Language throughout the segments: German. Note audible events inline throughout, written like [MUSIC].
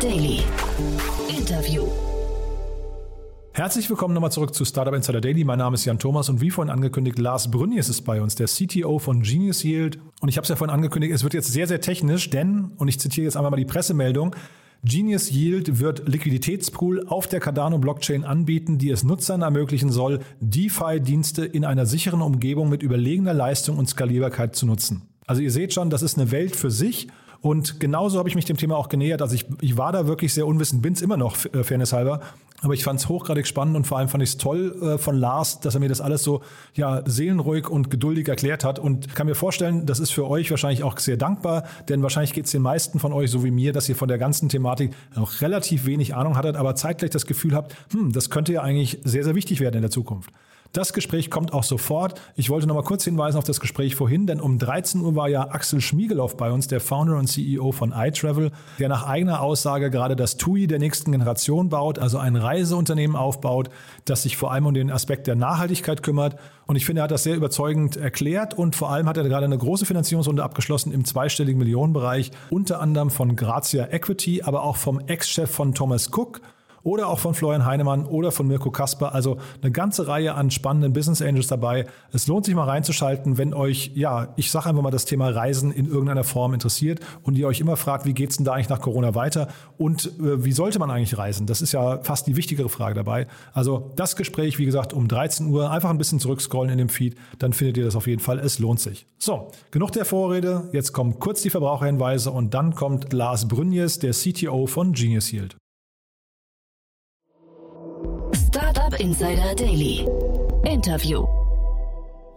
Daily. Interview. Herzlich willkommen nochmal zurück zu Startup Insider Daily. Mein Name ist Jan Thomas und wie vorhin angekündigt, Lars Brünjes ist bei uns, der CTO von Genius Yield. Und ich habe es ja vorhin angekündigt, es wird jetzt sehr, sehr technisch, denn, und ich zitiere jetzt einmal mal die Pressemeldung, Genius Yield wird Liquiditätspool auf der Cardano Blockchain anbieten, die es Nutzern ermöglichen soll, DeFi-Dienste in einer sicheren Umgebung mit überlegener Leistung und Skalierbarkeit zu nutzen. Also ihr seht schon, das ist eine Welt für sich und genauso habe ich mich dem Thema auch genähert. Also ich, ich war da wirklich sehr unwissend, bin es immer noch, äh, fairness halber. Aber ich fand es hochgradig spannend und vor allem fand ich es toll äh, von Lars, dass er mir das alles so ja seelenruhig und geduldig erklärt hat. Und kann mir vorstellen, das ist für euch wahrscheinlich auch sehr dankbar, denn wahrscheinlich geht es den meisten von euch so wie mir, dass ihr von der ganzen Thematik noch relativ wenig Ahnung hattet, aber zeitgleich das Gefühl habt, hm, das könnte ja eigentlich sehr, sehr wichtig werden in der Zukunft. Das Gespräch kommt auch sofort. Ich wollte noch mal kurz hinweisen auf das Gespräch vorhin, denn um 13 Uhr war ja Axel Schmiegelow bei uns, der Founder und CEO von iTravel, der nach eigener Aussage gerade das TUI der nächsten Generation baut, also ein Reiseunternehmen aufbaut, das sich vor allem um den Aspekt der Nachhaltigkeit kümmert. Und ich finde, er hat das sehr überzeugend erklärt und vor allem hat er gerade eine große Finanzierungsrunde abgeschlossen im zweistelligen Millionenbereich, unter anderem von Grazia Equity, aber auch vom Ex-Chef von Thomas Cook oder auch von Florian Heinemann oder von Mirko Kasper. Also eine ganze Reihe an spannenden Business Angels dabei. Es lohnt sich mal reinzuschalten, wenn euch, ja, ich sage einfach mal das Thema Reisen in irgendeiner Form interessiert und ihr euch immer fragt, wie geht's denn da eigentlich nach Corona weiter und äh, wie sollte man eigentlich reisen? Das ist ja fast die wichtigere Frage dabei. Also das Gespräch, wie gesagt, um 13 Uhr, einfach ein bisschen zurückscrollen in dem Feed, dann findet ihr das auf jeden Fall. Es lohnt sich. So, genug der Vorrede. Jetzt kommen kurz die Verbraucherhinweise und dann kommt Lars Brünjes, der CTO von Genius Yield. Insider Daily. Interview.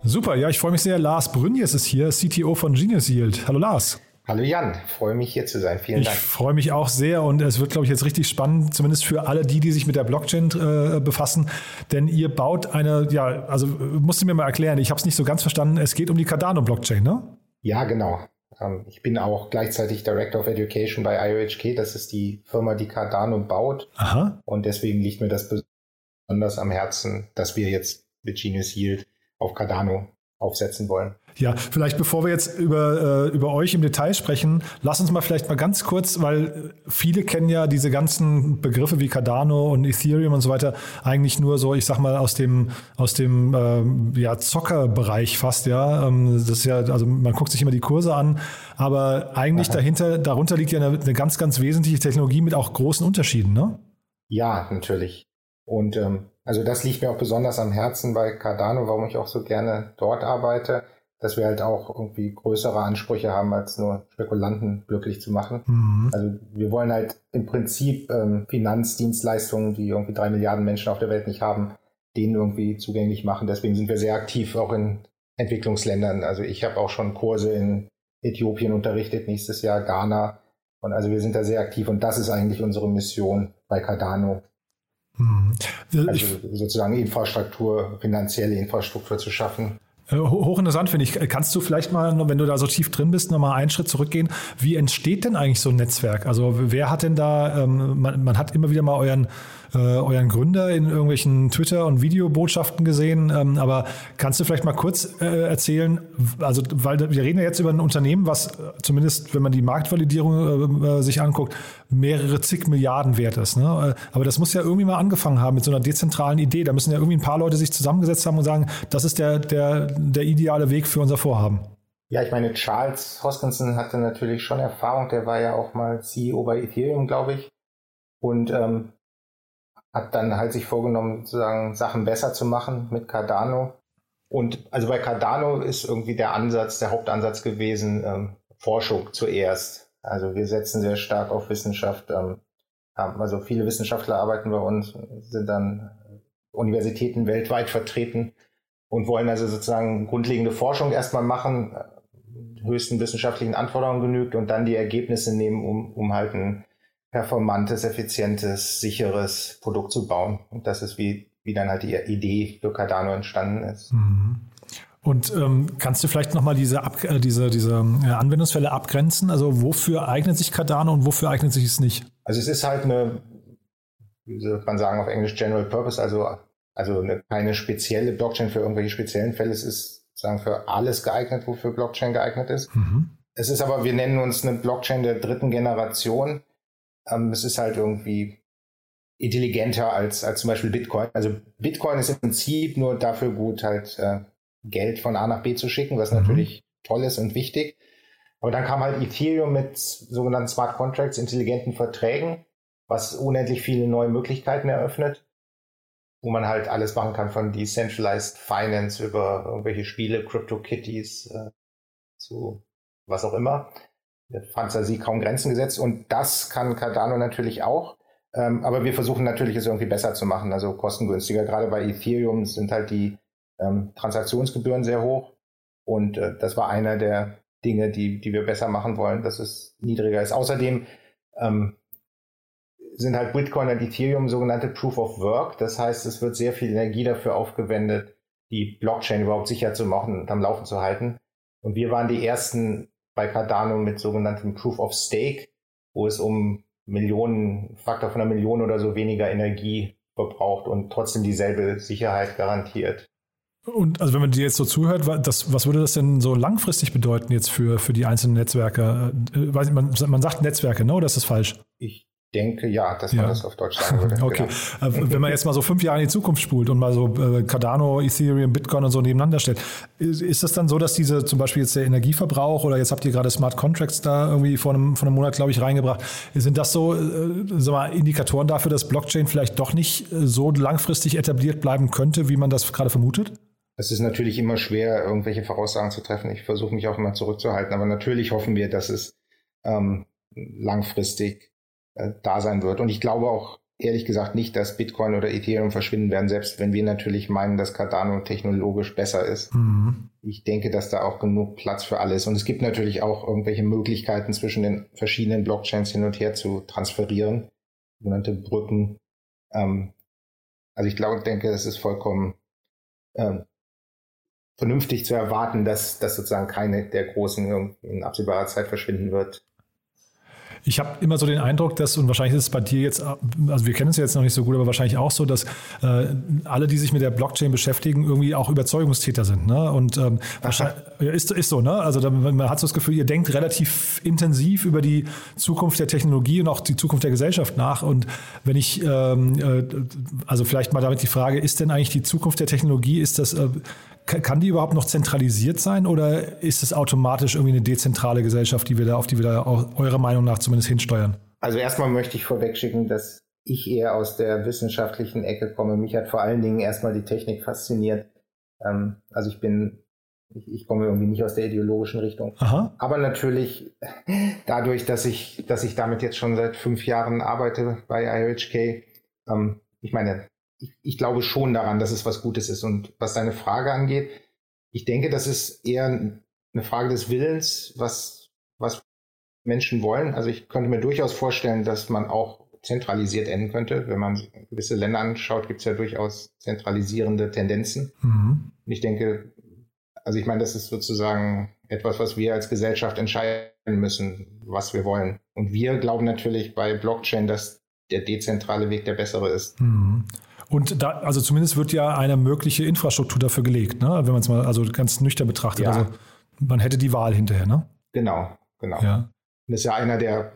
Super, ja, ich freue mich sehr. Lars Brünjes ist hier, CTO von Genius Yield. Hallo Lars. Hallo Jan, freue mich hier zu sein. Vielen ich Dank. Ich freue mich auch sehr und es wird, glaube ich, jetzt richtig spannend, zumindest für alle die, die sich mit der Blockchain äh, befassen. Denn ihr baut eine, ja, also musst du mir mal erklären, ich habe es nicht so ganz verstanden. Es geht um die Cardano-Blockchain, ne? Ja, genau. Ähm, ich bin auch gleichzeitig Director of Education bei IOHK. Das ist die Firma, die Cardano baut. Aha. Und deswegen liegt mir das besonders am Herzen, dass wir jetzt mit Genius Yield auf Cardano aufsetzen wollen. Ja, vielleicht bevor wir jetzt über, äh, über euch im Detail sprechen, lass uns mal vielleicht mal ganz kurz, weil viele kennen ja diese ganzen Begriffe wie Cardano und Ethereum und so weiter eigentlich nur so, ich sag mal, aus dem, aus dem ähm, ja, Zockerbereich fast, ja. Ähm, das ist ja, also man guckt sich immer die Kurse an, aber eigentlich Aha. dahinter, darunter liegt ja eine, eine ganz, ganz wesentliche Technologie mit auch großen Unterschieden, ne? Ja, natürlich. Und ähm, also das liegt mir auch besonders am Herzen bei Cardano, warum ich auch so gerne dort arbeite, dass wir halt auch irgendwie größere Ansprüche haben, als nur Spekulanten glücklich zu machen. Mhm. Also wir wollen halt im Prinzip ähm, Finanzdienstleistungen, die irgendwie drei Milliarden Menschen auf der Welt nicht haben, denen irgendwie zugänglich machen. Deswegen sind wir sehr aktiv auch in Entwicklungsländern. Also ich habe auch schon Kurse in Äthiopien unterrichtet, nächstes Jahr Ghana. Und also wir sind da sehr aktiv und das ist eigentlich unsere Mission bei Cardano. Also sozusagen Infrastruktur, finanzielle Infrastruktur zu schaffen. Äh, hochinteressant finde ich. Kannst du vielleicht mal, wenn du da so tief drin bist, nochmal einen Schritt zurückgehen? Wie entsteht denn eigentlich so ein Netzwerk? Also wer hat denn da, ähm, man, man hat immer wieder mal euren äh, euren Gründer in irgendwelchen Twitter- und Videobotschaften gesehen. Ähm, aber kannst du vielleicht mal kurz äh, erzählen, also weil wir reden ja jetzt über ein Unternehmen, was äh, zumindest, wenn man die Marktvalidierung äh, äh, sich anguckt, mehrere zig Milliarden wert ist. Ne? Äh, aber das muss ja irgendwie mal angefangen haben mit so einer dezentralen Idee. Da müssen ja irgendwie ein paar Leute sich zusammengesetzt haben und sagen, das ist der, der, der ideale Weg für unser Vorhaben. Ja, ich meine, Charles Hoskinson hatte natürlich schon Erfahrung, der war ja auch mal CEO bei Ethereum, glaube ich. Und ähm, hat dann halt sich vorgenommen, sozusagen Sachen besser zu machen mit Cardano. Und also bei Cardano ist irgendwie der Ansatz, der Hauptansatz gewesen, ähm, Forschung zuerst. Also wir setzen sehr stark auf Wissenschaft. Ähm, also viele Wissenschaftler arbeiten bei uns, sind dann Universitäten weltweit vertreten und wollen also sozusagen grundlegende Forschung erstmal machen, höchsten wissenschaftlichen Anforderungen genügt und dann die Ergebnisse nehmen, um, um halt ein performantes, effizientes, sicheres Produkt zu bauen. Und das ist wie, wie dann halt die Idee für Cardano entstanden ist. Mhm. Und ähm, kannst du vielleicht nochmal diese, Ab äh, diese, diese äh, Anwendungsfälle abgrenzen? Also wofür eignet sich Cardano und wofür eignet sich es nicht? Also es ist halt eine, wie soll man sagen auf Englisch, General Purpose, also, also eine, keine spezielle Blockchain für irgendwelche speziellen Fälle. Es ist sagen für alles geeignet, wofür Blockchain geeignet ist. Mhm. Es ist aber, wir nennen uns eine Blockchain der dritten Generation Ähm, es ist halt irgendwie intelligenter als, als zum Beispiel Bitcoin. Also Bitcoin ist im Prinzip nur dafür gut, halt äh, Geld von A nach B zu schicken, was mhm. natürlich toll ist und wichtig. Aber dann kam halt Ethereum mit sogenannten Smart Contracts, intelligenten Verträgen, was unendlich viele neue Möglichkeiten eröffnet, wo man halt alles machen kann von Decentralized Finance über irgendwelche Spiele, CryptoKitties äh, zu was auch immer. Fantasie kaum Grenzen gesetzt und das kann Cardano natürlich auch. Ähm, aber wir versuchen natürlich es irgendwie besser zu machen, also kostengünstiger. Gerade bei Ethereum sind halt die ähm, Transaktionsgebühren sehr hoch und äh, das war einer der Dinge, die, die wir besser machen wollen, dass es niedriger ist. Außerdem ähm, sind halt Bitcoin und Ethereum sogenannte Proof of Work. Das heißt, es wird sehr viel Energie dafür aufgewendet, die Blockchain überhaupt sicher zu machen und am Laufen zu halten. Und wir waren die ersten bei Cardano mit sogenanntem Proof of Stake, wo es um Millionen, Faktor von einer Million oder so weniger Energie verbraucht und trotzdem dieselbe Sicherheit garantiert. Und also wenn man dir jetzt so zuhört, das, was würde das denn so langfristig bedeuten jetzt für, für die einzelnen Netzwerke? Äh, weiß man, man sagt Netzwerke, ne? Oder ist das falsch? Ich denke ja, dass man ja. das auf Deutsch sagen würde. [LAUGHS] Okay. Genau. Wenn man jetzt mal so fünf Jahre in die Zukunft spult und mal so äh, Cardano, Ethereum, Bitcoin und so nebeneinander stellt, ist, das dann so, dass diese zum Beispiel jetzt der Energieverbrauch oder jetzt habt ihr gerade Smart Contracts da irgendwie vor einem, vor einem Monat, glaube ich, reingebracht, sind das so äh, sag mal, Indikatoren dafür, dass Blockchain vielleicht doch nicht so langfristig etabliert bleiben könnte, wie man das gerade vermutet? Es ist natürlich immer schwer, irgendwelche Voraussagen zu treffen. Ich versuche mich auch immer zurückzuhalten, aber natürlich hoffen wir, dass es ähm, langfristig äh, da sein wird. Und ich glaube auch ehrlich gesagt nicht, dass Bitcoin oder Ethereum verschwinden werden, selbst wenn wir natürlich meinen, dass Cardano technologisch besser ist. Mhm. Ich denke, dass da auch genug Platz für alles. Und es gibt natürlich auch irgendwelche Möglichkeiten zwischen den verschiedenen Blockchains hin und her zu transferieren, sogenannte Brücken. Ähm, also ich glaube, denke, es ist vollkommen ähm, vernünftig zu erwarten, dass, dass sozusagen keine der großen in absehbarer Zeit verschwinden wird. Ich habe immer so den Eindruck, dass, und wahrscheinlich ist es bei dir jetzt, also wir kennen es jetzt noch nicht so gut, aber wahrscheinlich auch so, dass äh, alle, die sich mit der Blockchain beschäftigen, irgendwie auch Überzeugungstäter sind. Ne? Und ähm, wahrscheinlich ist, ist so, ne? Also da, man hat so das Gefühl, ihr denkt relativ intensiv über die Zukunft der Technologie und auch die Zukunft der Gesellschaft nach. Und wenn ich, ähm, äh, also vielleicht mal damit die Frage, ist denn eigentlich die Zukunft der Technologie, ist das äh, kann die überhaupt noch zentralisiert sein oder ist es automatisch irgendwie eine dezentrale Gesellschaft, die wir da, auf die wir da auch eurer Meinung nach zumindest hinsteuern? Also erstmal möchte ich vorwegschicken, dass ich eher aus der wissenschaftlichen Ecke komme. Mich hat vor allen Dingen erstmal die Technik fasziniert. Ähm, also ich bin, ich, komme irgendwie nicht aus der ideologischen Richtung. Aha. Aber natürlich dadurch, dass ich, dass ich damit jetzt schon seit fünf Jahren arbeite bei IOHK, ähm, ich meine, ich, ich glaube schon daran, dass es was Gutes ist. Und was deine Frage angeht, ich denke, das ist eher eine Frage des Willens, was, was Menschen wollen. Also ich könnte mir durchaus vorstellen, dass man auch zentralisiert enden könnte. Wenn man gewisse Länder anschaut, gibt es ja durchaus zentralisierende Tendenzen. Mhm. Ich denke, also ich meine, das ist sozusagen etwas, was wir als Gesellschaft entscheiden müssen, was wir wollen. Und wir glauben natürlich bei Blockchain, dass der dezentrale Weg der bessere ist. Mhm. Und da, also zumindest wird ja eine mögliche Infrastruktur dafür gelegt, ne? wenn man es mal also ganz nüchtern betrachtet. Ja. Also man hätte die Wahl hinterher, ne? Genau, genau. Ja. Das ist ja einer der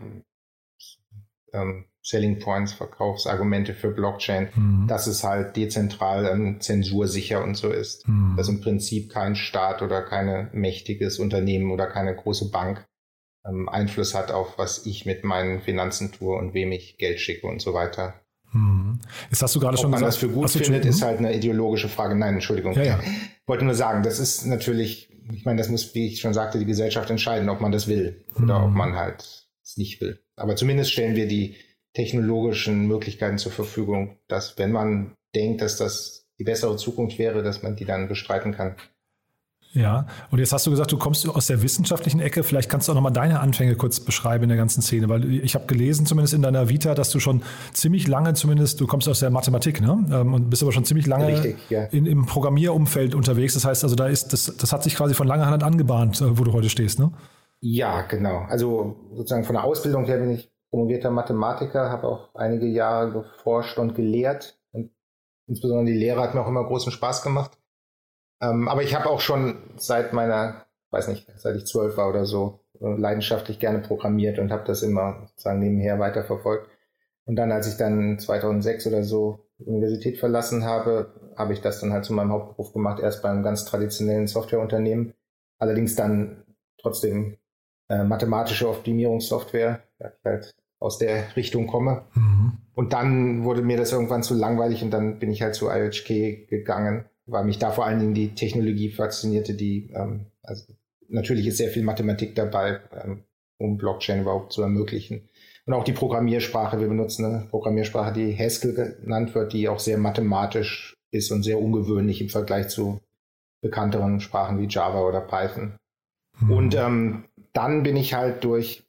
ähm, Selling Points, Verkaufsargumente für Blockchain, mhm. dass es halt dezentral ähm, zensursicher und so ist. Mhm. Dass im Prinzip kein Staat oder kein mächtiges Unternehmen oder keine große Bank ähm, Einfluss hat auf, was ich mit meinen Finanzen tue und wem ich Geld schicke und so weiter. Hm. Jetzt hast du gerade Ob schon man gesagt, das für gut findet, ist halt eine ideologische Frage. Nein, Entschuldigung. Ja, ja. Ich wollte nur sagen, das ist natürlich, ich meine, das muss, wie ich schon sagte, die Gesellschaft entscheiden, ob man das will oder ob hm. man halt es nicht will. Aber zumindest stellen wir die technologischen Möglichkeiten zur Verfügung, dass wenn man denkt, dass das die bessere Zukunft wäre, dass man die dann bestreiten kann. Ja, und jetzt hast du gesagt, du kommst aus der wissenschaftlichen Ecke. Vielleicht kannst du auch nochmal deine Anfänge kurz beschreiben in der ganzen Szene, weil ich habe gelesen, zumindest in deiner Vita, dass du schon ziemlich lange, zumindest, du kommst aus der Mathematik, ne? Ähm, und bist aber schon ziemlich lange Richtig, ja. in, im Programmierumfeld unterwegs. Das heißt, also da ist, das, das hat sich quasi von langer Hand angebahnt, äh, wo du heute stehst, ne? Ja, genau. Also sozusagen von der Ausbildung her bin ich promovierter Mathematiker, habe auch einige Jahre geforscht und gelehrt. Und insbesondere die Lehre hat mir auch immer großen Spaß gemacht. Ähm, aber ich habe auch schon seit meiner weiß nicht, seit ich zwölf war oder so, äh, leidenschaftlich gerne programmiert und habe das immer sozusagen nebenher weiterverfolgt. Und dann, als ich dann 2006 oder so die Universität verlassen habe, habe ich das dann halt zu meinem Hauptberuf gemacht, erst beim ganz traditionellen Softwareunternehmen, allerdings dann trotzdem äh, mathematische Optimierungssoftware, weil ich halt aus der Richtung komme. Mhm. Und dann wurde mir das irgendwann zu langweilig und dann bin ich halt zu IHK gegangen, weil mich da vor allen Dingen die Technologie faszinierte, die, ähm, also natürlich ist sehr viel Mathematik dabei, ähm, um Blockchain überhaupt zu ermöglichen. Und auch die Programmiersprache. Wir benutzen eine Programmiersprache, die Haskell genannt wird, die auch sehr mathematisch ist und sehr ungewöhnlich im Vergleich zu bekannteren Sprachen wie Java oder Python. Mhm. Und ähm, dann bin ich halt durch,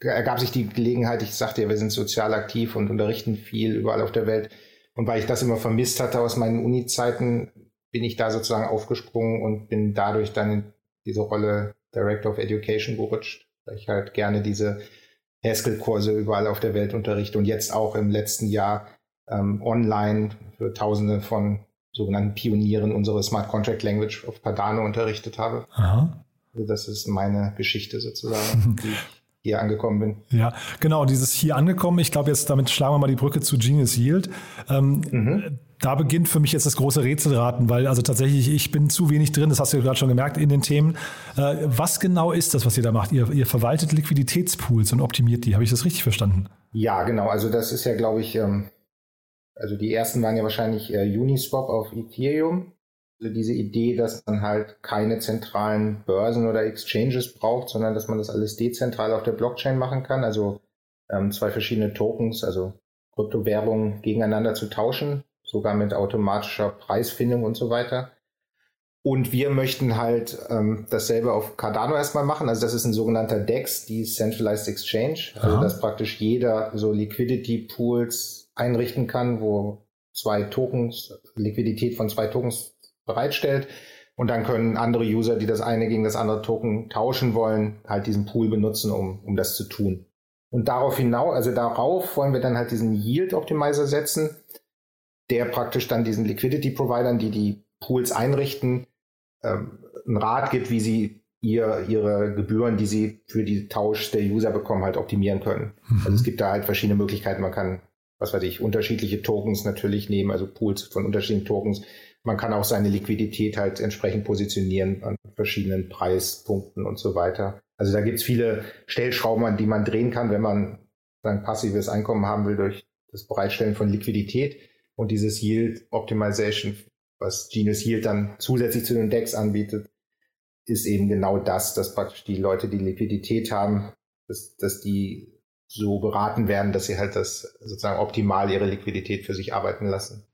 ergab sich die Gelegenheit, ich sagte ja, wir sind sozial aktiv und unterrichten viel überall auf der Welt. Und weil ich das immer vermisst hatte aus meinen Uni-Zeiten, bin ich da sozusagen aufgesprungen und bin dadurch dann in diese Rolle Director of Education gerutscht, weil ich halt gerne diese Haskell-Kurse überall auf der Welt unterrichte und jetzt auch im letzten Jahr ähm, online für Tausende von sogenannten Pionieren unsere Smart Contract Language auf Cardano unterrichtet habe. Aha. Also das ist meine Geschichte sozusagen, [LAUGHS] die ich hier angekommen bin. Ja, genau, dieses hier angekommen, ich glaube jetzt, damit schlagen wir mal die Brücke zu Genius Yield. Ähm, mhm. Da beginnt für mich jetzt das große Rätselraten, weil also tatsächlich, ich bin zu wenig drin, das hast du gerade schon gemerkt in den Themen. Äh, was genau ist das, was ihr da macht? Ihr, ihr verwaltet Liquiditätspools und optimiert die. Habe ich das richtig verstanden? Ja, genau. Also das ist ja, glaube ich, ähm, also die ersten waren ja wahrscheinlich äh, Uniswap auf Ethereum. Also diese Idee, dass man halt keine zentralen Börsen oder Exchanges braucht, sondern dass man das alles dezentral auf der Blockchain machen kann. Also ähm, zwei verschiedene Tokens, also Kryptowährungen gegeneinander zu tauschen, sogar mit automatischer Preisfindung und so weiter. Und wir möchten halt ähm, dasselbe auf Cardano erstmal machen. Also das ist ein sogenannter DEX, Decentralized Exchange. Also Aha. dass praktisch jeder so Liquidity Pools einrichten kann, wo zwei Tokens, Liquidität von zwei Tokens bereitstellt. Und dann können andere User, die das eine gegen das andere Token tauschen wollen, halt diesen Pool benutzen, um, um das zu tun. Und darauf hinaus, also darauf wollen wir dann halt diesen Yield Optimizer setzen, der praktisch dann diesen Liquidity Providern, die die Pools einrichten, ähm, einen Rat gibt, wie sie ihr, ihre Gebühren, die sie für die Tausch der User bekommen, halt optimieren können. Mhm. Also es gibt da halt verschiedene Möglichkeiten. Man kann, was weiß ich, unterschiedliche Tokens natürlich nehmen, also Pools von unterschiedlichen Tokens man kann auch seine Liquidität halt entsprechend positionieren an verschiedenen Preispunkten und so weiter. Also da gibt es viele Stellschrauben, an die man drehen kann, wenn man sein passives Einkommen haben will durch das Bereitstellen von Liquidität und dieses Yield Optimization, was Genius Yield dann zusätzlich zu den Decks anbietet, ist eben genau das, dass praktisch die Leute, die Liquidität haben, dass, dass die so beraten werden, dass sie halt das sozusagen optimal ihre Liquidität für sich arbeiten lassen.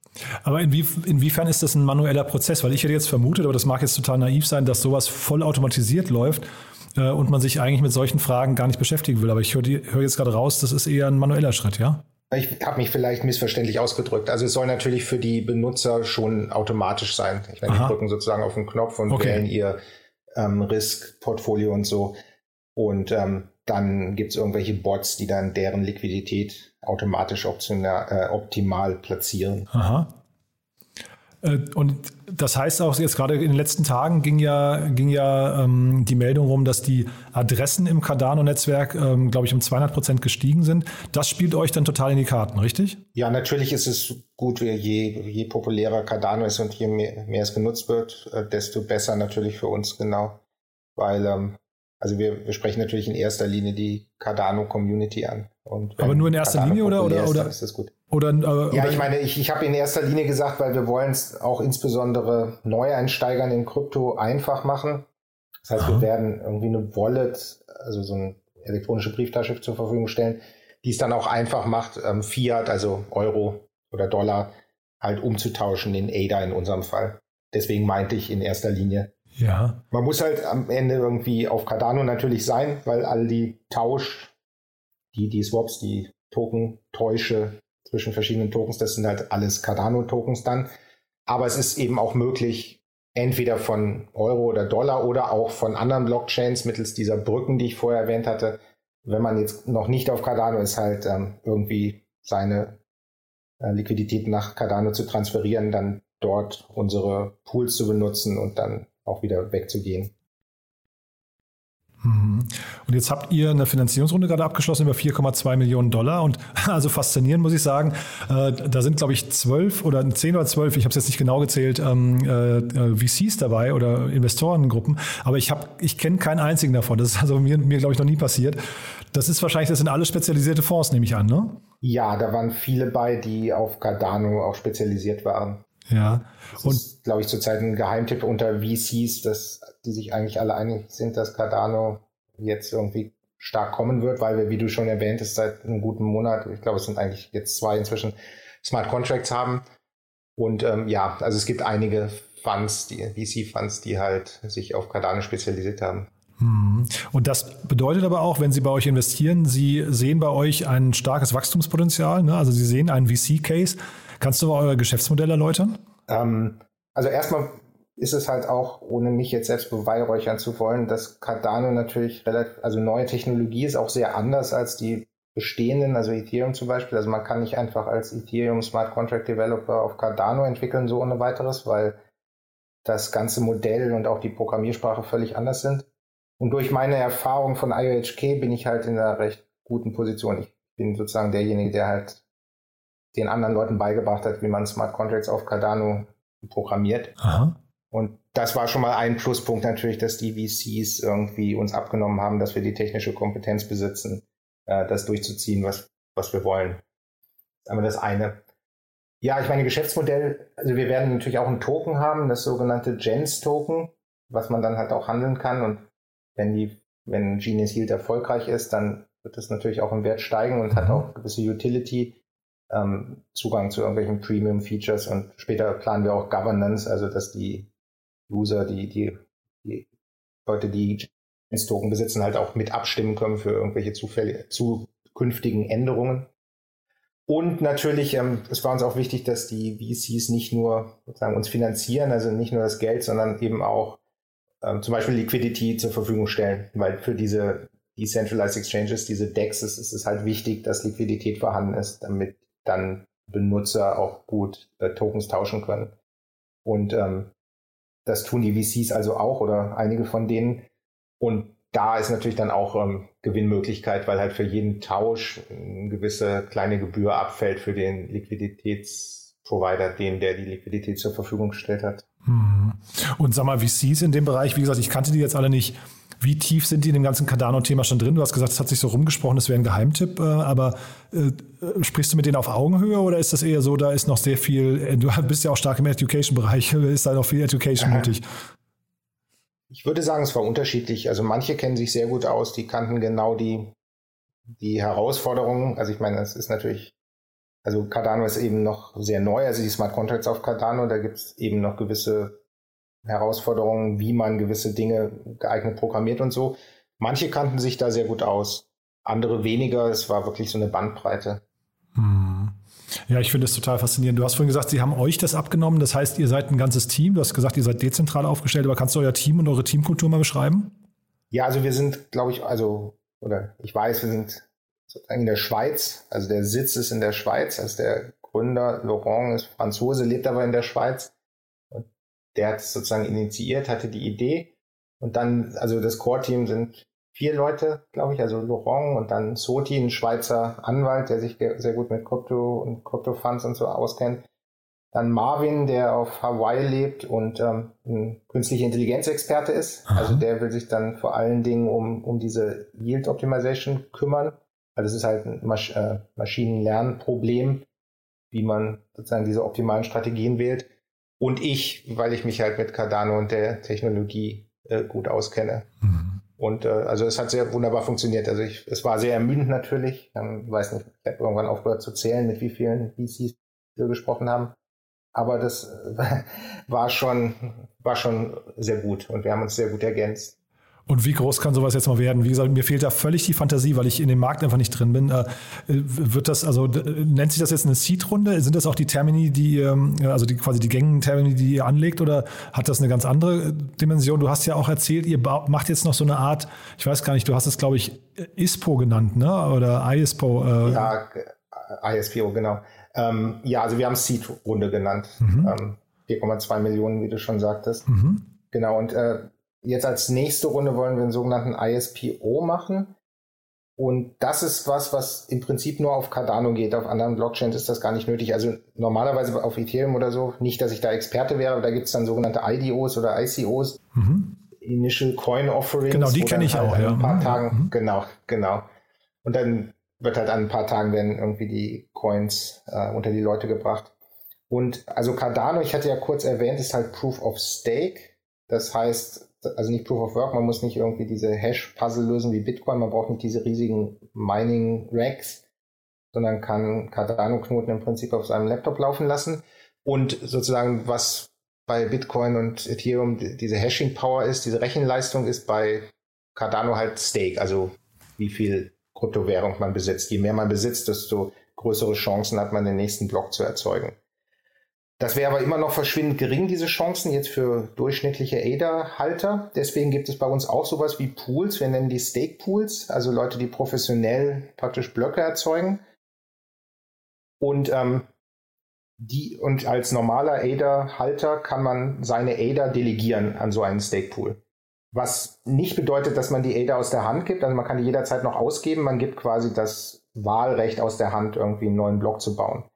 Aber inwie, inwiefern ist das ein manueller Prozess? Weil ich hätte jetzt vermutet, aber das mag jetzt total naiv sein, dass sowas voll automatisiert läuft äh, und man sich eigentlich mit solchen Fragen gar nicht beschäftigen will. Aber ich höre hör jetzt gerade raus, das ist eher ein manueller Schritt, ja? Ich habe mich vielleicht missverständlich ausgedrückt. Also es soll natürlich für die Benutzer schon automatisch sein. Ich meine, die drücken sozusagen auf den Knopf und okay. wählen ihr ähm, Risk-Portfolio und so. Und ähm, dann gibt es irgendwelche Bots, die dann deren Liquidität automatisch optional, äh, optimal platzieren. Aha. Äh, und das heißt auch jetzt gerade in den letzten Tagen ging ja, ging ja ähm, die Meldung rum, dass die Adressen im Cardano-Netzwerk, ähm, glaube ich, um 200 Prozent gestiegen sind. Das spielt euch dann total in die Karten, richtig? Ja, natürlich ist es gut, je, je populärer Cardano ist und je mehr, mehr es genutzt wird, äh, desto besser natürlich für uns genau. Weil ähm, also wir, wir sprechen natürlich in erster Linie die Cardano-Community an. Aber nur in erster Cardano Linie oder oder oder? Ist das gut. Oder, äh, ja, ich meine, ich, ich habe in erster Linie gesagt, weil wir wollen es auch insbesondere Neueinsteigern in Krypto einfach machen. Das heißt, Aha. wir werden irgendwie eine Wallet, also so eine elektronische Brieftasche zur Verfügung stellen, die es dann auch einfach macht, ähm, Fiat, also Euro oder Dollar, halt umzutauschen in ADA in unserem Fall. Deswegen meinte ich in erster Linie ja. Man muss halt am Ende irgendwie auf Cardano natürlich sein, weil all die Tausch, die, die Swaps, die Token-Täusche zwischen verschiedenen Tokens, das sind halt alles Cardano-Tokens dann. Aber es ist eben auch möglich, entweder von Euro oder Dollar oder auch von anderen Blockchains mittels dieser Brücken, die ich vorher erwähnt hatte, wenn man jetzt noch nicht auf Cardano ist, halt ähm, irgendwie seine äh, Liquidität nach Cardano zu transferieren, dann dort unsere Pools zu benutzen und dann auch wieder wegzugehen. Mhm. Und jetzt habt ihr eine Finanzierungsrunde gerade abgeschlossen über 4,2 Millionen Dollar. Und [LAUGHS] also faszinierend muss ich sagen, äh, da sind, glaube ich, zwölf oder zehn oder zwölf, ich habe es jetzt nicht genau gezählt, ähm, äh, VCs dabei oder Investorengruppen. Aber ich, hab, ich kenne keinen einzigen davon. Das ist also mir, mir glaube ich, noch nie passiert. Das ist wahrscheinlich, das sind alle spezialisierte Fonds, nehme ich an, ne? Ja, da waren viele bei, die auf Cardano auch spezialisiert waren. Ja. Das und ist, glaube ich, zurzeit ein Geheimtipp unter VCs, dass die sich eigentlich alle einig sind, dass Cardano jetzt irgendwie stark kommen wird, weil wir, wie du schon erwähnt hast, seit einem guten Monat, ich glaube, es sind eigentlich jetzt zwei inzwischen Smart Contracts haben. Und ähm, ja, also es gibt einige Funds, die VC-Funds, die halt sich auf Cardano spezialisiert haben. Hm. Und das bedeutet aber auch, wenn Sie bei euch investieren, Sie sehen bei euch ein starkes Wachstumspotenzial, ne? also Sie sehen einen VC-Case. Kannst du euer Geschäftsmodell erläutern? Ähm, also erstmal ist es halt auch, ohne mich jetzt selbst beweihräuchern zu wollen, dass Cardano natürlich relativ, also neue Technologie ist auch sehr anders als die bestehenden, also Ethereum zum Beispiel. Also man kann nicht einfach als Ethereum Smart Contract Developer auf Cardano entwickeln, so ohne weiteres, weil das ganze Modell und auch die Programmiersprache völlig anders sind. Und durch meine Erfahrung von IOHK bin ich halt in einer recht guten Position. Ich bin sozusagen derjenige, der halt den anderen Leuten beigebracht hat, wie man Smart Contracts auf Cardano programmiert. Aha. Und das war schon mal ein Pluspunkt natürlich, dass die VCs irgendwie uns abgenommen haben, dass wir die technische Kompetenz besitzen, äh, das durchzuziehen, was, was wir wollen. Das ist einmal das eine. Ja, ich meine, Geschäftsmodell, also wir werden natürlich auch ein Token haben, das sogenannte Gens-Token, was man dann halt auch handeln kann. Und wenn die, wenn Genius Yield erfolgreich ist, dann wird das natürlich auch im Wert steigen und hat mhm. auch gewisse Utility ähm, Zugang zu irgendwelchen Premium-Features und später planen wir auch Governance, also dass die User, die, die, die Leute, die Token besitzen, halt auch mit abstimmen können für irgendwelche Zufälle, zukünftigen Änderungen. Und natürlich, ähm, es war uns auch wichtig, dass die VCs nicht nur sozusagen uns finanzieren, also nicht nur das Geld, sondern eben auch ähm, zum Beispiel Liquidity zur Verfügung stellen, weil für diese Decentralized Exchanges, diese DEX, ist, ist es halt wichtig, dass Liquidität vorhanden ist, damit dann Benutzer auch gut äh, Tokens tauschen können. Und ähm, das tun die VCs also auch oder einige von denen. Und da ist natürlich dann auch ähm, Gewinnmöglichkeit, weil halt für jeden Tausch eine gewisse kleine Gebühr abfällt für den Liquiditätsprovider, den der die Liquidität zur Verfügung gestellt hat. Hm. Und sag mal, VCs in dem Bereich, wie gesagt, ich kannte die jetzt alle nicht. Wie tief sind die in dem ganzen Cardano-Thema schon drin? Du hast gesagt, es hat sich so rumgesprochen, das wäre ein Geheimtipp, äh, aber äh, sprichst du mit denen auf Augenhöhe oder ist das eher so, da ist noch sehr viel, äh, du bist ja auch stark im Education-Bereich, [LAUGHS] ist da noch viel Education nötig? Ich würde sagen, es war unterschiedlich. Also manche kennen sich sehr gut aus, die kannten genau die, die Herausforderungen. Also ich meine, es ist natürlich, also Cardano ist eben noch sehr neu, also die Smart Contracts auf Cardano, da gibt es eben noch gewisse Herausforderungen, wie man gewisse Dinge geeignet programmiert und so. Manche kannten sich da sehr gut aus, andere weniger. Es war wirklich so eine Bandbreite. Hm. Ja, ich finde es total faszinierend. Du hast vorhin gesagt, sie haben euch das abgenommen. Das heißt, ihr seid ein ganzes Team. Du hast gesagt, ihr seid dezentral aufgestellt. Aber kannst du euer Team und eure Teamkultur mal beschreiben? Ja, also wir sind, glaube ich, also, oder ich weiß, wir sind sozusagen in der Schweiz. Also der Sitz ist in der Schweiz. Also der Gründer Laurent ist Franzose, lebt aber in der Schweiz der hat es sozusagen initiiert, hatte die Idee. Und dann, also das Core-Team sind vier Leute, glaube ich, also Laurent und dann Soti, ein Schweizer Anwalt, der sich sehr gut mit Krypto und Krypto-Funds und so auskennt. Dann Marvin, der auf Hawaii lebt und ähm, ein künstliche Intelligenz-Experte ist. Aha. Also der will sich dann vor allen Dingen um, um diese Yield Optimization kümmern. Also das ist halt ein Masch äh, Maschinenlernproblem, wie man sozusagen diese optimalen Strategien wählt und ich, weil ich mich halt mit Cardano und der Technologie äh, gut auskenne. Mhm. Und äh, also es hat sehr wunderbar funktioniert. Also ich, es war sehr ermüdend natürlich. Ich weiß nicht, ich habe irgendwann aufgehört zu zählen, mit wie vielen VCs wir gesprochen haben. Aber das äh, [LAUGHS] war schon, war schon sehr gut und wir haben uns sehr gut ergänzt. Und wie groß kann sowas jetzt mal werden? Wie gesagt, mir fehlt da völlig die Fantasie, weil ich in dem Markt einfach nicht drin bin. Äh, wird das, also nennt sich das jetzt eine Seed-Runde? Sind das auch die Termini, die, ähm, also die quasi die gängigen Termini, die ihr anlegt, oder hat das eine ganz andere Dimension? Du hast ja auch erzählt, ihr macht jetzt noch so eine Art, ich weiß gar nicht, du hast es, glaube ich, ISPO genannt, ne? Oder ISPO. Äh. Ja, ISPO, genau. Ähm, ja, also wir haben Seed-Runde genannt. Mhm. Ähm, 4,2 Millionen, wie du schon sagtest. Mhm. Genau, und äh, jetzt als nächste Runde wollen wir einen sogenannten ISPO machen. Und das ist was, was im Prinzip nur auf Cardano geht. Auf anderen Blockchains ist das gar nicht nötig. Also normalerweise auf Ethereum oder so, nicht, dass ich da Experte wäre, aber da gibt es dann sogenannte IDOs oder ICOs, mhm. Initial Coin Offerings. Genau, die kenne ich halt auch, ja. Ein paar mhm. Tagen, mhm. genau, genau. Und dann wird halt an ein paar Tagen werden irgendwie die Coins äh, unter die Leute gebracht. Und also Cardano, ich hatte ja kurz erwähnt, ist halt Proof of Stake. Das heißt, also nicht Proof of Work, man muss nicht irgendwie diese Hash-Puzzle lösen wie Bitcoin, man braucht nicht diese riesigen Mining-Racks, sondern kann Cardano-Knoten im Prinzip auf seinem Laptop laufen lassen. Und sozusagen, was bei Bitcoin und Ethereum diese Hashing-Power ist, diese Rechenleistung ist bei Cardano halt Stake, also wie viel Kryptowährung man besitzt. Je mehr man besitzt, desto größere Chancen hat man, den nächsten Block zu erzeugen. Das wäre aber immer noch verschwindend gering, diese Chancen jetzt für durchschnittliche ADA-Halter. Deswegen gibt es bei uns auch sowas wie Pools. Wir nennen die Stake-Pools, also Leute, die professionell praktisch Blöcke erzeugen. Und, ähm, die, und als normaler ADA-Halter kann man seine ADA delegieren an so einen Stake-Pool. Was nicht bedeutet, dass man die ADA aus der Hand gibt. Also man kann die jederzeit noch ausgeben. Man gibt quasi das Wahlrecht aus der Hand, irgendwie einen neuen Block zu bauen.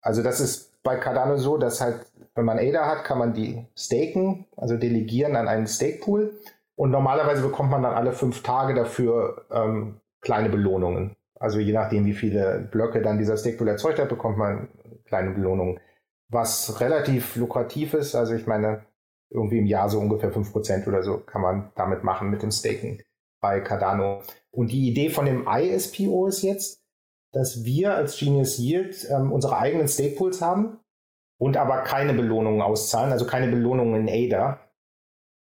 Also das ist bei Cardano so, dass halt, wenn man ADA hat, kann man die staken, also delegieren an einen Stakepool. Und normalerweise bekommt man dann alle fünf Tage dafür ähm, kleine Belohnungen. Also je nachdem, wie viele Blöcke dann dieser Stakepool erzeugt hat, bekommt man kleine Belohnungen. Was relativ lukrativ ist, also ich meine, irgendwie im Jahr so ungefähr fünf Prozent oder so kann man damit machen mit dem Staken bei Cardano. Und die Idee von dem ISPO ist jetzt, dass wir als Genius Yield ähm, unsere eigenen Stakepools haben und aber keine Belohnungen auszahlen, also keine Belohnungen in ADA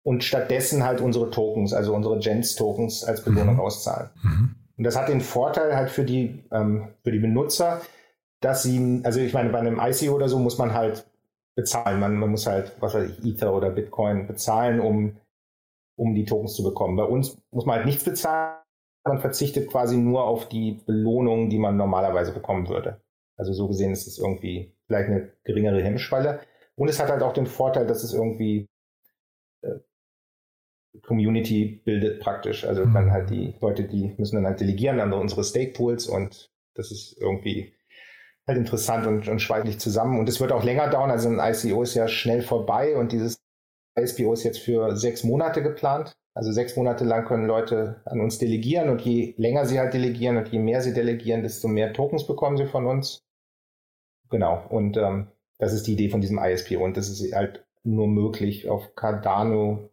und stattdessen halt unsere Tokens, also unsere Gens-Tokens als Belohnung mhm. auszahlen. Mhm. Und das hat den Vorteil halt für die, ähm, für die Benutzer, dass sie, also ich meine, bei einem ICO oder so muss man halt bezahlen. Man, man muss halt, was weiß ich, Ether oder Bitcoin bezahlen, um, um die Tokens zu bekommen. Bei uns muss man halt nichts bezahlen man verzichtet quasi nur auf die Belohnung, die man normalerweise bekommen würde. Also so gesehen ist es irgendwie vielleicht eine geringere Hemmschwelle. Und es hat halt auch den Vorteil, dass es irgendwie äh, Community bildet praktisch. Also mhm. dann halt die Leute, die müssen dann halt delegieren an unsere Stake Pools und das ist irgendwie halt interessant und, und schweiglich zusammen. Und es wird auch länger dauern. Also ein ICO ist ja schnell vorbei und dieses ISPO ist jetzt für sechs Monate geplant. Also sechs Monate lang können Leute an uns delegieren und je länger sie halt delegieren und je mehr sie delegieren, desto mehr Tokens bekommen sie von uns. Genau. Und ähm, das ist die Idee von diesem ISP und das ist halt nur möglich auf Cardano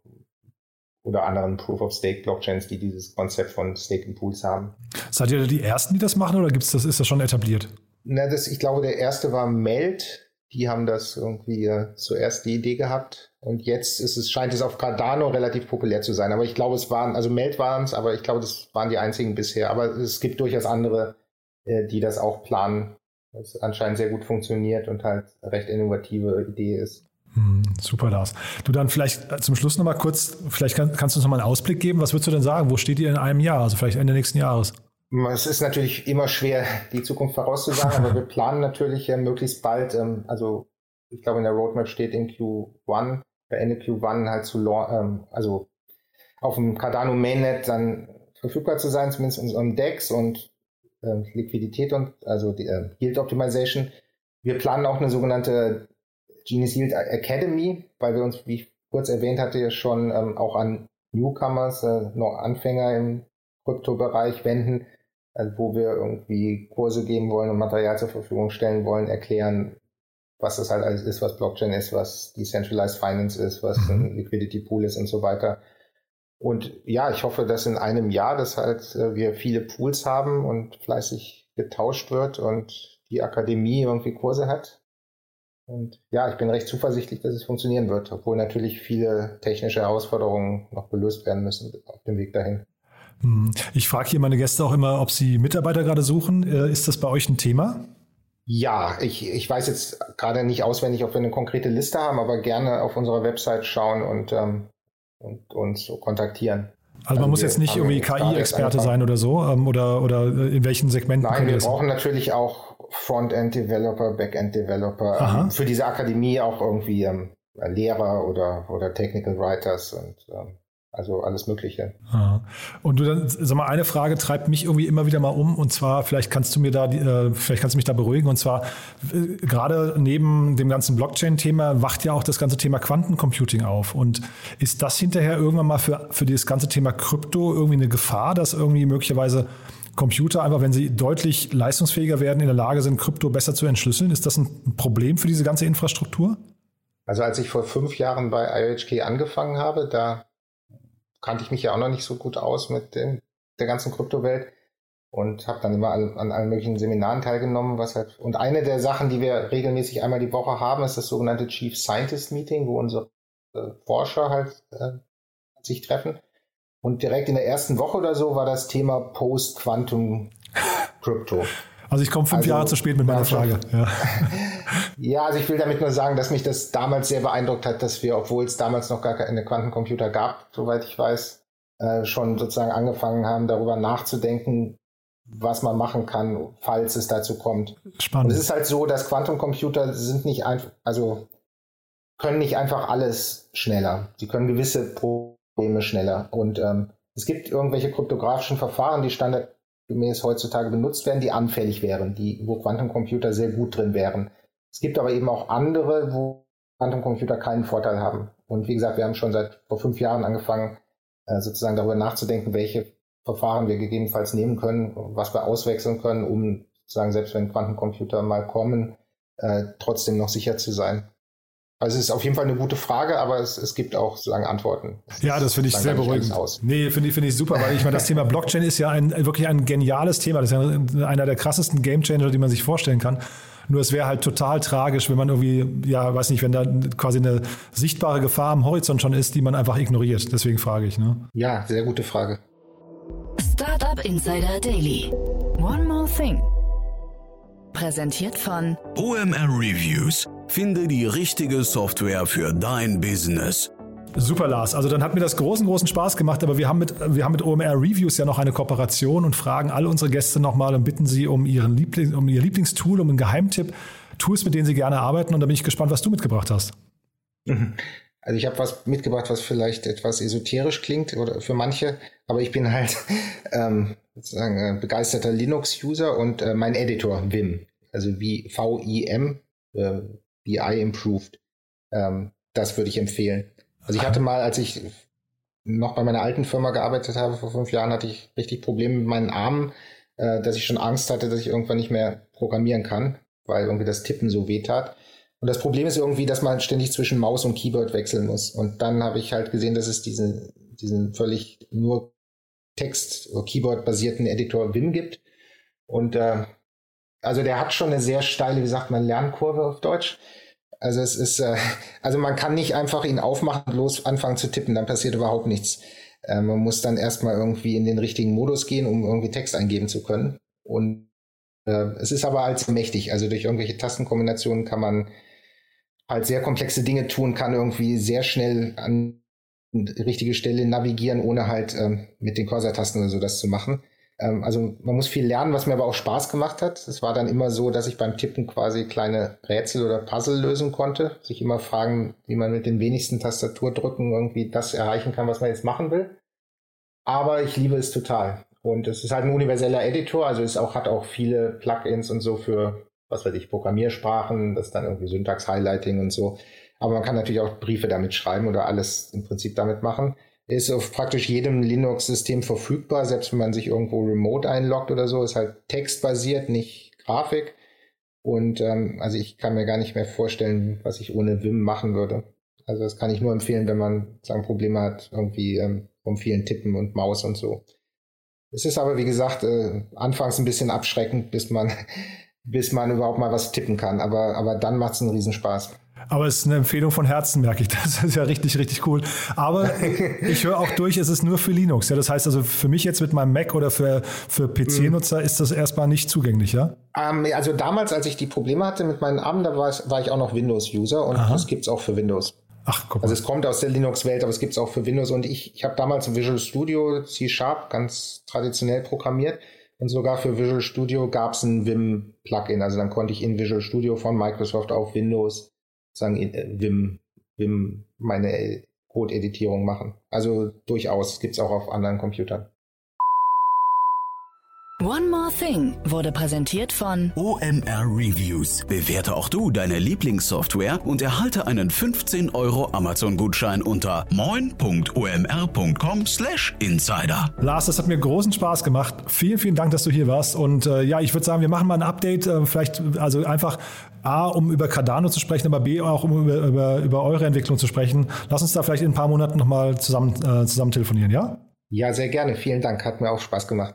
oder anderen Proof of Stake Blockchains, die dieses Konzept von Staking Pools haben. Seid ihr die ersten, die das machen oder gibt's das, ist das schon etabliert? Na, das, ich glaube, der erste war Meld. Die haben das irgendwie äh, zuerst die Idee gehabt und jetzt ist es, scheint es auf Cardano relativ populär zu sein. Aber ich glaube, es waren, also Meld waren es, aber ich glaube, das waren die einzigen bisher. Aber es gibt durchaus andere, äh, die das auch planen. Was anscheinend sehr gut funktioniert und halt recht innovative Idee ist. Hm, super, Lars. Du dann vielleicht äh, zum Schluss nochmal kurz, vielleicht kann, kannst du uns nochmal einen Ausblick geben. Was würdest du denn sagen? Wo steht ihr in einem Jahr? Also vielleicht Ende nächsten Jahres? Es ist natürlich immer schwer, die Zukunft vorauszusagen, aber wir [LAUGHS] planen natürlich äh, möglichst bald, ähm, also ich glaube in der Roadmap steht in Q1 bei Ende Q1 halt zu, ähm, also auf dem Cardano Mainnet dann verfügbar zu sein, zumindest in unserem DEX und äh, Liquidität und also die äh, Yield Optimization. Wir planen auch eine sogenannte Genius Yield Academy, weil wir uns, wie ich kurz erwähnt hatte, schon ähm, auch an Newcomers, äh, noch Anfänger im Kryptobereich wenden, also wo wir irgendwie Kurse geben wollen und Material zur Verfügung stellen wollen, erklären, was das halt alles ist, was Blockchain ist, was Decentralized Finance ist, was mhm. ein Liquidity Pool ist und so weiter. Und ja, ich hoffe, dass in einem Jahr, dass halt äh, wir viele Pools haben und fleißig getauscht wird und die Akademie irgendwie Kurse hat. Und ja, ich bin recht zuversichtlich, dass es funktionieren wird, obwohl natürlich viele technische Herausforderungen noch gelöst werden müssen auf dem Weg dahin. Mhm. Ich frage hier meine Gäste auch immer, ob sie Mitarbeiter gerade suchen. Äh, ist das bei euch ein Thema? Ja, ich, ich weiß jetzt gerade nicht auswendig, ob wir eine konkrete Liste haben, aber gerne auf unserer Website schauen und, ähm, und uns so kontaktieren. Also man muss jetzt nicht irgendwie KI-Experte sein oder so ähm, oder, oder in welchen Segmenten? Nein, wir brauchen natürlich auch Frontend-Developer, Backend-Developer, ähm, für diese Akademie auch irgendwie ähm, Lehrer oder, oder Technical Writers und ähm, Also alles Mögliche. Und du dann, sag mal, eine Frage treibt mich irgendwie immer wieder mal um und zwar, vielleicht kannst du mir da, äh, vielleicht kannst du mich da beruhigen und zwar, äh, gerade neben dem ganzen Blockchain-Thema wacht ja auch das ganze Thema Quantencomputing auf. Und ist das hinterher irgendwann mal für, für dieses ganze Thema Krypto irgendwie eine Gefahr, dass irgendwie möglicherweise Computer einfach, wenn sie deutlich leistungsfähiger werden, in der Lage sind, Krypto besser zu entschlüsseln? Ist das ein Problem für diese ganze Infrastruktur? Also als ich vor fünf Jahren bei IOHK angefangen habe, da kannte ich mich ja auch noch nicht so gut aus mit dem, der ganzen Kryptowelt und habe dann immer an, allen möglichen Seminaren teilgenommen. Was halt, und eine der Sachen, die wir regelmäßig einmal die Woche haben, ist das sogenannte Chief Scientist Meeting, wo unsere äh, Forscher halt äh, sich treffen. Und direkt in der ersten Woche oder so war das Thema Post-Quantum Crypto. Also ich komme fünf also, Jahre zu spät mit meiner [LAUGHS] Frage. Ja. [LAUGHS] ja, also ich will damit nur sagen, dass mich das damals sehr beeindruckt hat, dass wir, obwohl es damals noch gar keine Quantencomputer gab, soweit ich weiß, äh, schon sozusagen angefangen haben, darüber nachzudenken, was man machen kann, falls es dazu kommt. Spannend. Und es ist halt so, dass Quantencomputer sind nicht einfach, also können nicht einfach alles schneller. Sie können gewisse Probleme schneller. Und ähm, es gibt irgendwelche kryptografischen Verfahren, die standard gemäß heutzutage benutzt werden, die anfällig wären, die, wo Quantencomputer sehr gut drin wären. Es gibt aber eben auch andere, wo Quantencomputer keinen Vorteil haben. Und wie gesagt, wir haben schon seit vor fünf Jahren angefangen, äh, sozusagen darüber nachzudenken, welche Verfahren wir gegebenenfalls nehmen können, was wir auswechseln können, um sozusagen, selbst wenn Quantencomputer mal kommen, äh, trotzdem noch sicher zu sein. Also es ist auf jeden Fall eine gute Frage, aber es, es gibt auch sozusagen Antworten. Es ja, das finde ich sehr beruhigend. Nee, finde ich, finde ich super, weil ich meine, das Thema Blockchain ist ja ein, wirklich ein geniales Thema. Das ist ja einer der krassesten Gamechanger, die man sich vorstellen kann. Nur es wäre halt total tragisch, wenn man irgendwie, ja, weiß nicht, wenn da quasi eine sichtbare Gefahr am Horizont schon ist, die man einfach ignoriert. Deswegen frage ich. Ne? Ja, sehr gute Frage. Startup Insider Daily. One more thing. Präsentiert von OMR Reviews Finde die richtige Software für dein Business. Super, Lars. Also dann hat mir das großen, großen Spaß gemacht, aber wir haben mit, wir haben mit OMR Reviews ja noch eine Kooperation und fragen alle unsere Gäste nochmal und bitten sie um, ihren Liebling, um ihr Lieblingstool, um einen Geheimtipp, Tools, mit denen sie gerne arbeiten. Und da bin ich gespannt, was du mitgebracht hast. Also ich habe was mitgebracht, was vielleicht etwas esoterisch klingt oder für manche, aber ich bin halt [LAUGHS] ähm, sozusagen begeisterter Linux-User und äh, mein Editor Vim, also wie V-I-M, äh, BI improved. Ähm, das würde ich empfehlen. Also ich hatte mal, als ich noch bei meiner alten Firma gearbeitet habe, vor fünf Jahren, hatte ich richtig Probleme mit meinen Armen, äh, dass ich schon Angst hatte, dass ich irgendwann nicht mehr programmieren kann, weil irgendwie das Tippen so weh tat. Und das Problem ist irgendwie, dass man ständig zwischen Maus und Keyboard wechseln muss. Und dann habe ich halt gesehen, dass es diesen, diesen völlig nur Text- oder Keyboard-basierten Editor Vim gibt. Und äh, also der hat schon eine sehr steile, wie sagt man, Lernkurve auf Deutsch. Also es ist, äh, also man kann nicht einfach ihn aufmachen und los anfangen zu tippen, dann passiert überhaupt nichts. Äh, man muss dann erstmal irgendwie in den richtigen Modus gehen, um irgendwie Text eingeben zu können. Und äh, es ist aber als mächtig. Also durch irgendwelche Tastenkombinationen kann man halt sehr komplexe Dinge tun, kann irgendwie sehr schnell an die richtige Stelle navigieren, ohne halt ähm, mit den Cursor-Tasten oder so das zu machen. Ähm, also man muss viel lernen, was mir aber auch Spaß gemacht hat. Es war dann immer so, dass ich beim Tippen quasi kleine Rätsel oder Puzzle lösen konnte. Sich immer fragen, wie man mit den wenigsten Tastaturdrücken irgendwie das erreichen kann, was man jetzt machen will. Aber ich liebe es total. Und es ist halt ein universeller Editor, also es auch, hat auch viele Plugins und so für, was weiß ich, Programmiersprachen, das dann irgendwie Syntax-Highlighting und so. Aber man kann natürlich auch Briefe damit schreiben oder alles im Prinzip damit machen ist auf praktisch jedem Linux-System verfügbar, selbst wenn man sich irgendwo remote einloggt oder so, ist halt textbasiert, nicht Grafik. Und ähm, also ich kann mir gar nicht mehr vorstellen, was ich ohne Vim machen würde. Also das kann ich nur empfehlen, wenn man sagen Probleme hat, irgendwie ähm, vom vielen Tippen und Maus und so. Es ist aber wie gesagt äh, anfangs ein bisschen abschreckend, bis man [LAUGHS] bis man überhaupt mal was tippen kann. Aber aber dann macht es einen Riesenspaß. Aber es ist eine Empfehlung von Herzen, merke ich. [LAUGHS] Das ist ja richtig, richtig cool. Aber [LAUGHS] ich höre auch durch, es ist nur für Linux. Ja, das heißt also für mich jetzt mit meinem Mac oder für, für PC-Nutzer ist das erstmal nicht zugänglich, ja? Ähm, also damals, als ich die Probleme hatte mit meinen Armen, da war, war ich auch noch Windows-User und Aha. das gibt es auch für Windows. Ach, guck mal. Also es kommt aus der Linux-Welt, aber es gibt es auch für Windows. Und ich, ich habe damals Visual Studio C-Sharp ganz traditionell programmiert. Und sogar für Visual Studio gab es ein Vim-Plugin. Also dann konnte ich in Visual Studio von Microsoft auf Windows sagen, äh, Wim, Wim meine Code-Editierung machen. Also durchaus gibt's auch auf anderen Computern. One More Thing wurde präsentiert von OMR Reviews. Bewerte auch du deine Lieblingssoftware und erhalte einen 15 Euro Amazon-Gutschein unter moin.omr.com/insider. Lars, das hat mir großen Spaß gemacht. Vielen, vielen Dank, dass du hier warst. Und äh, ja, ich würde sagen, wir machen mal ein Update. Äh, vielleicht also einfach A, um über Cardano zu sprechen, aber B, auch um über, über, über eure Entwicklung zu sprechen. Lass uns da vielleicht in ein paar Monaten nochmal zusammen, äh, zusammen telefonieren, ja? Ja, sehr gerne. Vielen Dank. Hat mir auch Spaß gemacht.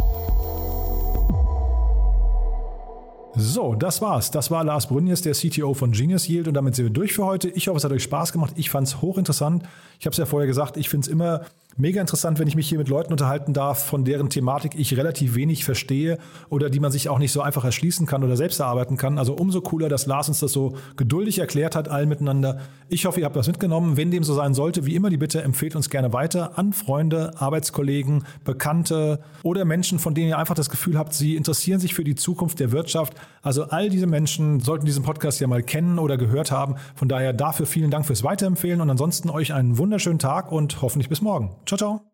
So, das war's. Das war Lars Brünjes, der CTO von Genius Yield und damit sind wir durch für heute. Ich hoffe, es hat euch Spaß gemacht. Ich fand es hochinteressant. Ich habe es ja vorher gesagt, ich finde es immer mega interessant, wenn ich mich hier mit Leuten unterhalten darf, von deren Thematik ich relativ wenig verstehe oder die man sich auch nicht so einfach erschließen kann oder selbst erarbeiten kann. Also umso cooler, dass Lars uns das so geduldig erklärt hat, allen miteinander. Ich hoffe, ihr habt was mitgenommen. Wenn dem so sein sollte, wie immer die Bitte, empfehlt uns gerne weiter an Freunde, Arbeitskollegen, Bekannte oder Menschen, von denen ihr einfach das Gefühl habt, sie interessieren sich für die Zukunft der Wirtschaft. Also all diese Menschen sollten diesen Podcast ja mal kennen oder gehört haben. Von daher dafür vielen Dank fürs Weiterempfehlen und ansonsten euch einen wunderschönen Tag und hoffentlich bis morgen. Ciao, ciao.